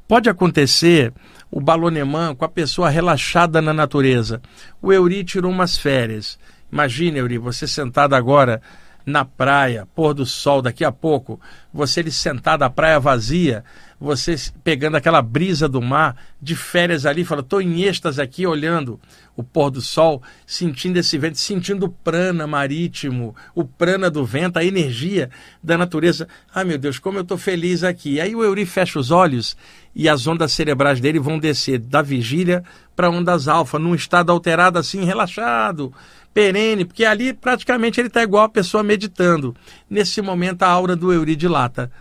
Pode acontecer o balonemã com a pessoa relaxada na natureza. O Euri tirou umas férias. Imagine, Euri, você sentado agora na praia, pôr do sol daqui a pouco, você ali sentado, a praia vazia, você pegando aquela brisa do mar, de férias ali, fala, estou em êxtase aqui olhando o pôr do sol, sentindo esse vento, sentindo o prana marítimo, o prana do vento, a energia da natureza. Ai meu Deus, como eu estou feliz aqui. Aí o Euri fecha os olhos e as ondas cerebrais dele vão descer da vigília para ondas alfa, num estado alterado assim, relaxado, perene, porque ali praticamente ele está igual a pessoa meditando. Nesse momento a aura do Euri dilata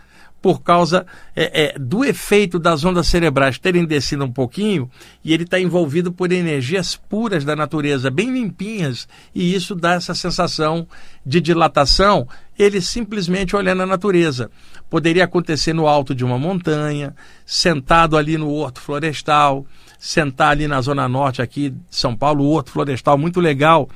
por causa é, é, do efeito das ondas cerebrais terem descido um pouquinho e ele está envolvido por energias puras da natureza, bem limpinhas, e isso dá essa sensação de dilatação, ele simplesmente olhando a natureza. Poderia acontecer no alto de uma montanha, sentado ali no horto florestal, sentar ali na zona norte aqui de São Paulo, o horto florestal muito legal,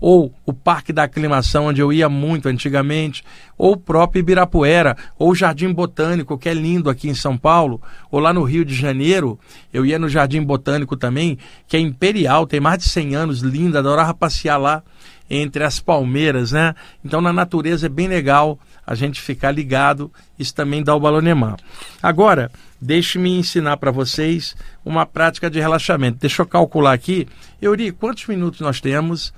ou o Parque da Aclimação, onde eu ia muito antigamente, ou o próprio Ibirapuera, ou o Jardim Botânico, que é lindo aqui em São Paulo, ou lá no Rio de Janeiro, eu ia no Jardim Botânico também, que é imperial, tem mais de 100 anos, lindo, adorava passear lá entre as palmeiras, né? Então na natureza é bem legal a gente ficar ligado, isso também dá o balonemã. Agora, deixe-me ensinar para vocês uma prática de relaxamento. Deixa eu calcular aqui. Euri, quantos minutos nós temos?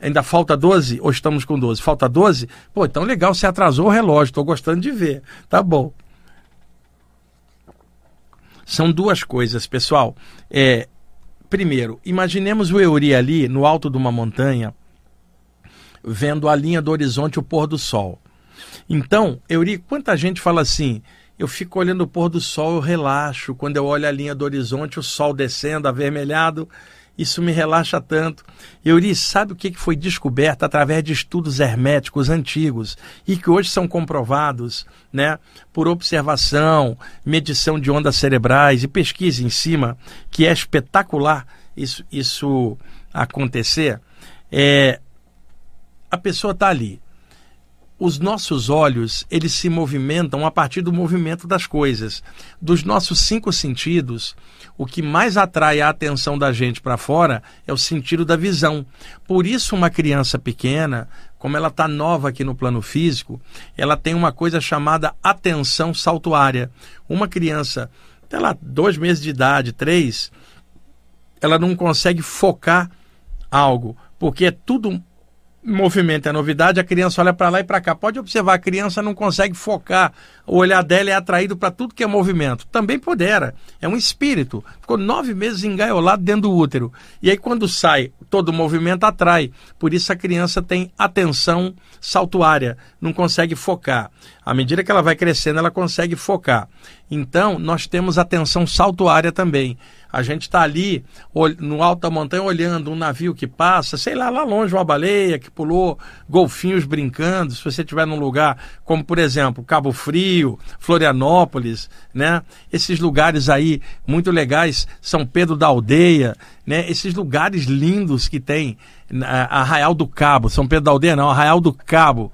Ainda falta 12 ou estamos com 12? Falta 12? Pô, então legal, você atrasou o relógio, estou gostando de ver. Tá bom. São duas coisas, pessoal. É, primeiro, imaginemos o Euri ali no alto de uma montanha, vendo a linha do horizonte, o pôr do sol. Então, Euri, quanta gente fala assim: eu fico olhando o pôr do sol, eu relaxo. Quando eu olho a linha do horizonte, o sol descendo, avermelhado, isso me relaxa tanto. Euri, sabe o que foi descoberto através de estudos herméticos antigos e que hoje são comprovados né, por observação, medição de ondas cerebrais e pesquisa em cima, que é espetacular isso, isso acontecer? É, a pessoa está ali. Os nossos olhos, eles se movimentam a partir do movimento das coisas. Dos nossos cinco sentidos, o que mais atrai a atenção da gente para fora é o sentido da visão. Por isso, uma criança pequena, como ela está nova aqui no plano físico, ela tem uma coisa chamada atenção saltuária. Uma criança, até lá, dois meses de idade, três, ela não consegue focar algo, porque é tudo movimento é novidade, a criança olha para lá e para cá. Pode observar, a criança não consegue focar, o olhar dela é atraído para tudo que é movimento. Também pudera, é um espírito. Ficou nove meses engaiolado dentro do útero. E aí, quando sai, todo movimento atrai. Por isso, a criança tem atenção saltuária, não consegue focar. À medida que ela vai crescendo, ela consegue focar. Então, nós temos atenção saltuária também. A gente está ali no alto da montanha olhando um navio que passa, sei lá, lá longe uma baleia que pulou, golfinhos brincando. Se você estiver num lugar como, por exemplo, Cabo Frio, Florianópolis, né? Esses lugares aí muito legais, São Pedro da Aldeia, né? Esses lugares lindos que tem, Arraial do Cabo, São Pedro da Aldeia não, Arraial do Cabo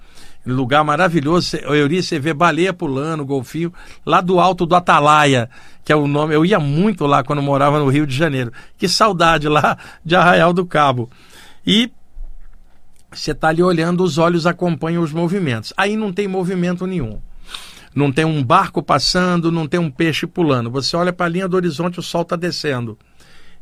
lugar maravilhoso. Eu iria você ver baleia pulando, golfinho, lá do alto do Atalaia, que é o nome. Eu ia muito lá quando morava no Rio de Janeiro. Que saudade lá de Arraial do Cabo. E você está ali olhando, os olhos acompanham os movimentos. Aí não tem movimento nenhum. Não tem um barco passando, não tem um peixe pulando. Você olha para a linha do horizonte, o sol está descendo.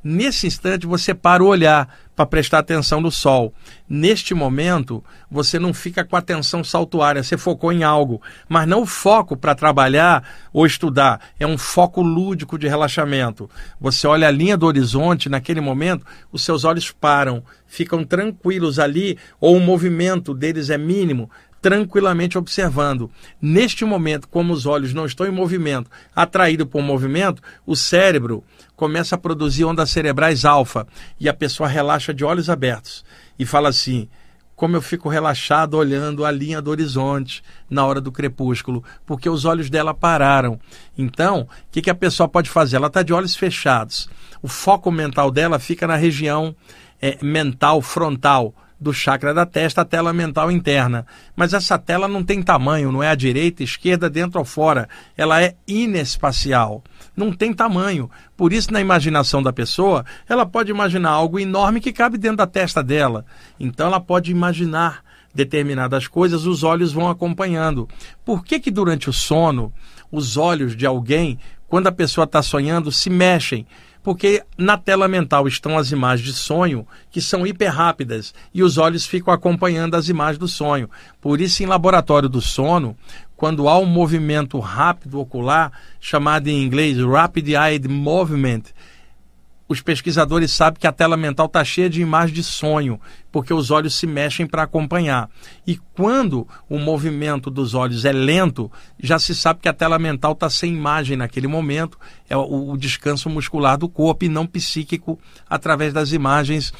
Nesse instante, você para o olhar para prestar atenção no sol. Neste momento, você não fica com atenção saltuária, você focou em algo, mas não o foco para trabalhar ou estudar, é um foco lúdico de relaxamento. Você olha a linha do horizonte, naquele momento, os seus olhos param, ficam tranquilos ali, ou o movimento deles é mínimo, tranquilamente observando. Neste momento, como os olhos não estão em movimento, atraído por movimento, o cérebro começa a produzir ondas cerebrais alfa e a pessoa relaxa de olhos abertos e fala assim: como eu fico relaxado olhando a linha do horizonte na hora do crepúsculo, porque os olhos dela pararam. Então, o que, que a pessoa pode fazer? Ela está de olhos fechados. O foco mental dela fica na região é, mental frontal do chakra da testa, a tela mental interna. Mas essa tela não tem tamanho, não é a direita, esquerda, dentro ou fora. Ela é inespacial. Não tem tamanho. Por isso, na imaginação da pessoa, ela pode imaginar algo enorme que cabe dentro da testa dela. Então, ela pode imaginar determinadas coisas, os olhos vão acompanhando. Por que, que durante o sono, os olhos de alguém, quando a pessoa está sonhando, se mexem? Porque na tela mental estão as imagens de sonho, que são hiper rápidas, e os olhos ficam acompanhando as imagens do sonho. Por isso, em laboratório do sono, quando há um movimento rápido ocular, chamado em inglês Rapid Eye Movement, os pesquisadores sabem que a tela mental está cheia de imagens de sonho, porque os olhos se mexem para acompanhar. E quando o movimento dos olhos é lento, já se sabe que a tela mental está sem imagem naquele momento, é o, descanso muscular do corpo e não psíquico através das imagens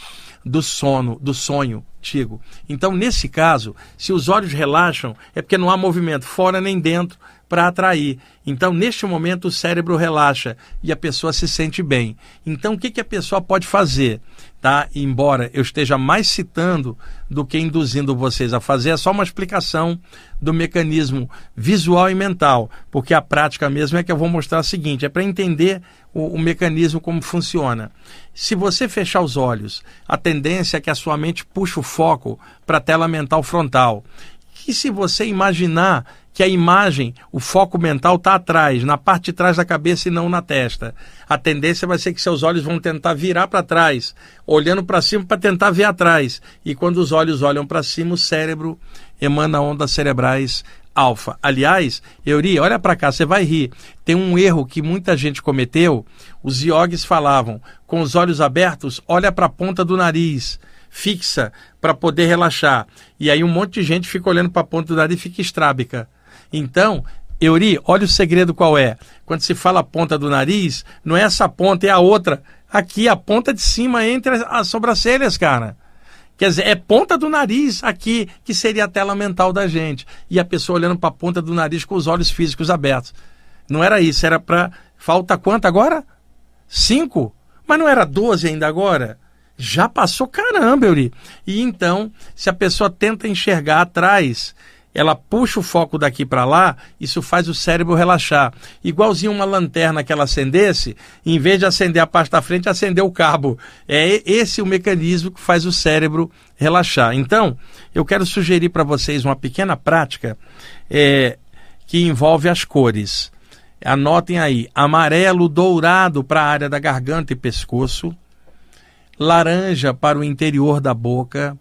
do sono, do sonho antigo. Então, nesse caso, se os olhos relaxam, é porque não há movimento fora nem dentro para atrair. Então, neste momento, o cérebro relaxa e a pessoa se sente bem. Então, o que, que a pessoa pode fazer? Tá? Embora eu esteja mais citando do que induzindo vocês a fazer, é só uma explicação do mecanismo visual e mental, porque a prática mesmo é que eu vou mostrar o seguinte: é para entender o, o mecanismo como funciona. Se você fechar os olhos, a tendência é que a sua mente puxe o foco para a tela mental frontal. E se você imaginar que a imagem, o foco mental está atrás, na parte de trás da cabeça e não na testa. A tendência vai ser que seus olhos vão tentar virar para trás, olhando para cima para tentar ver atrás. E quando os olhos olham para cima, o cérebro emana ondas cerebrais alfa. Aliás, Euri, olha para cá, você vai rir. Tem um erro que muita gente cometeu. Os iogues falavam, com os olhos abertos, olha para a ponta do nariz fixa para poder relaxar. E aí um monte de gente fica olhando para a ponta do nariz e fica estrábica. Então, Euri, olha o segredo qual é. Quando se fala ponta do nariz, não é essa ponta, é a outra. Aqui, a ponta de cima entre as sobrancelhas, cara. Quer dizer, é ponta do nariz aqui, que seria a tela mental da gente. E a pessoa olhando para a ponta do nariz com os olhos físicos abertos. Não era isso, era para. Falta quanto agora? Cinco? Mas não era doze ainda agora? Já passou caramba, Euri. E então, se a pessoa tenta enxergar atrás ela puxa o foco daqui para lá, isso faz o cérebro relaxar. Igualzinho uma lanterna que ela acendesse, em vez de acender a parte da frente, acender o cabo. É esse o mecanismo que faz o cérebro relaxar. Então, eu quero sugerir para vocês uma pequena prática é, que envolve as cores. Anotem aí: amarelo dourado para a área da garganta e pescoço, laranja para o interior da boca,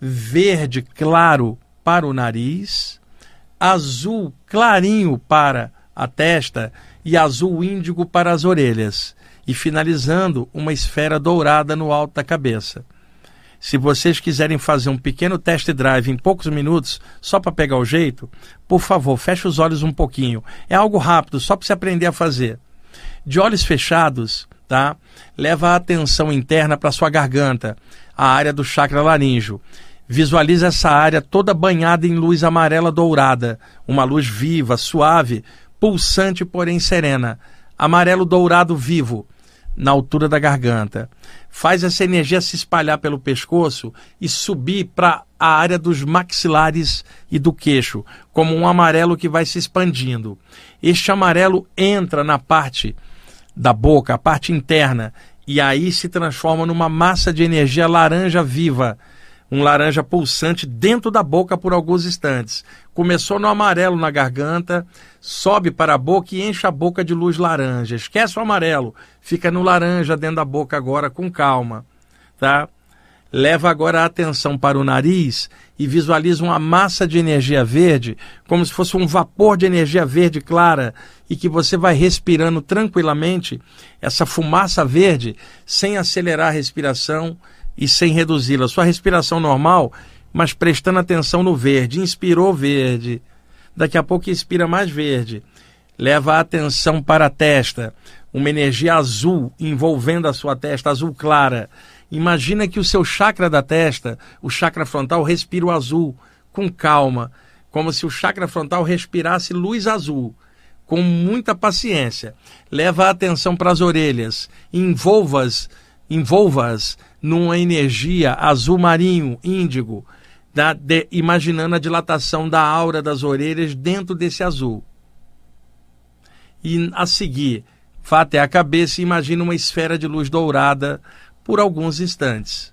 verde claro para o nariz, azul clarinho para a testa e azul índigo para as orelhas, e finalizando uma esfera dourada no alto da cabeça. Se vocês quiserem fazer um pequeno test drive em poucos minutos, só para pegar o jeito, por favor, feche os olhos um pouquinho. É algo rápido, só para você aprender a fazer. De olhos fechados, tá? Leva a atenção interna para sua garganta, a área do chakra laríngeo. Visualiza essa área toda banhada em luz amarela dourada, uma luz viva, suave, pulsante, porém serena. Amarelo dourado vivo, na altura da garganta faz essa energia se espalhar pelo pescoço e subir para a área dos maxilares e do queixo, como um amarelo que vai se expandindo. Este amarelo entra na parte da boca, a parte interna, e aí se transforma numa massa de energia laranja viva um laranja pulsante dentro da boca por alguns instantes. Começou no amarelo na garganta, sobe para a boca e enche a boca de luz laranja. Esquece o amarelo, fica no laranja dentro da boca agora com calma, tá? Leva agora a atenção para o nariz e visualiza uma massa de energia verde, como se fosse um vapor de energia verde clara, e que você vai respirando tranquilamente essa fumaça verde sem acelerar a respiração, e sem reduzi-la. Sua respiração normal, mas prestando atenção no verde. Inspirou verde. Daqui a pouco inspira mais verde. Leva a atenção para a testa. Uma energia azul envolvendo a sua testa, azul clara. Imagina que o seu chakra da testa, o chakra frontal, respira o azul com calma, como se o chakra frontal respirasse luz azul com muita paciência. Leva a atenção para as orelhas, envolva-as, envolva-as numa energia azul marinho, índigo, da, de, imaginando a dilatação da aura das orelhas dentro desse azul. E a seguir, vá até a cabeça e imagine uma esfera de luz dourada por alguns instantes.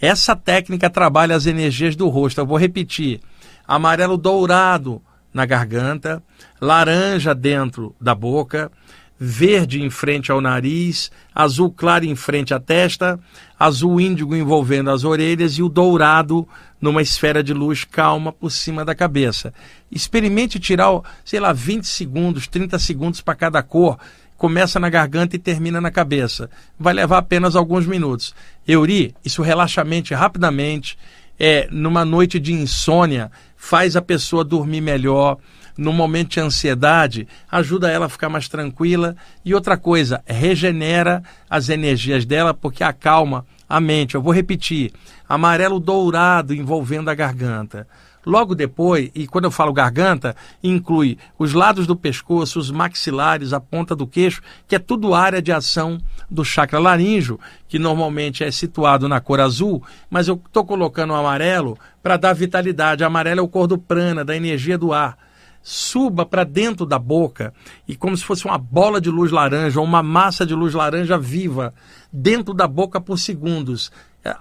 Essa técnica trabalha as energias do rosto. Eu vou repetir: amarelo dourado na garganta, laranja dentro da boca, verde em frente ao nariz, azul claro em frente à testa, azul índigo envolvendo as orelhas e o dourado numa esfera de luz calma por cima da cabeça. Experimente tirar, sei lá, 20 segundos, 30 segundos para cada cor. Começa na garganta e termina na cabeça. Vai levar apenas alguns minutos. Euri, isso relaxa a mente rapidamente. É, numa noite de insônia, faz a pessoa dormir melhor no momento de ansiedade, ajuda ela a ficar mais tranquila. E outra coisa, regenera as energias dela porque acalma a mente. Eu vou repetir: amarelo dourado envolvendo a garganta. Logo depois, e quando eu falo garganta, inclui os lados do pescoço, os maxilares, a ponta do queixo, que é tudo área de ação do chakra laríngeo, que normalmente é situado na cor azul, mas eu estou colocando o amarelo para dar vitalidade. O amarelo é o cor do prana, da energia do ar suba para dentro da boca e como se fosse uma bola de luz laranja ou uma massa de luz laranja viva dentro da boca por segundos.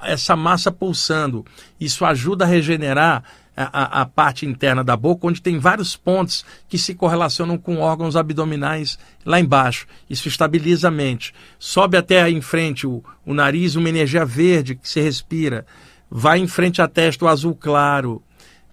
Essa massa pulsando. Isso ajuda a regenerar a, a, parte interna da boca, onde tem vários pontos que se correlacionam com órgãos abdominais lá embaixo. Isso estabiliza a mente. Sobe até em frente o, o nariz, uma energia verde que se respira. Vai em frente à testa o azul claro.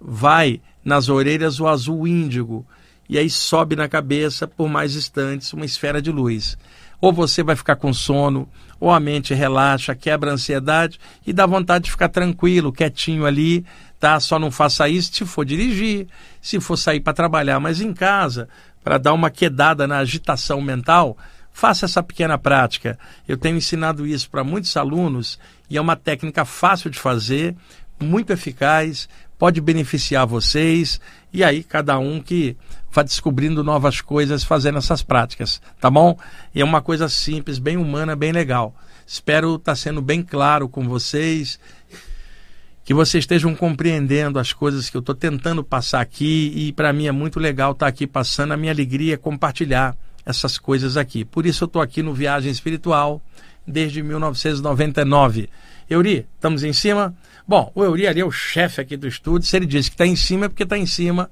Vai nas orelhas o azul índigo, e aí sobe na cabeça por mais instantes uma esfera de luz. Ou você vai ficar com sono, ou a mente relaxa, quebra a ansiedade e dá vontade de ficar tranquilo, quietinho ali, tá? Só não faça isso se for dirigir, se for sair para trabalhar, mas em casa, para dar uma quedada na agitação mental, faça essa pequena prática. Eu tenho ensinado isso para muitos alunos e é uma técnica fácil de fazer, muito eficaz, pode beneficiar vocês e aí cada um que vá descobrindo novas coisas fazendo essas práticas, tá bom? E é uma coisa simples, bem humana, bem legal. Espero estar tá sendo bem claro com vocês, que vocês estejam compreendendo as coisas que eu estou tentando passar aqui e para mim é muito legal estar tá aqui passando. A minha alegria é compartilhar essas coisas aqui. Por isso eu estou aqui no Viagem Espiritual desde 1999. Euri, estamos em cima? Bom, o Euri ali é o chefe aqui do estúdio. Se ele disse que está em cima, é porque está em cima.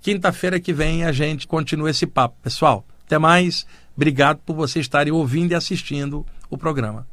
Quinta-feira que vem a gente continua esse papo. Pessoal, até mais. Obrigado por vocês estarem ouvindo e assistindo o programa.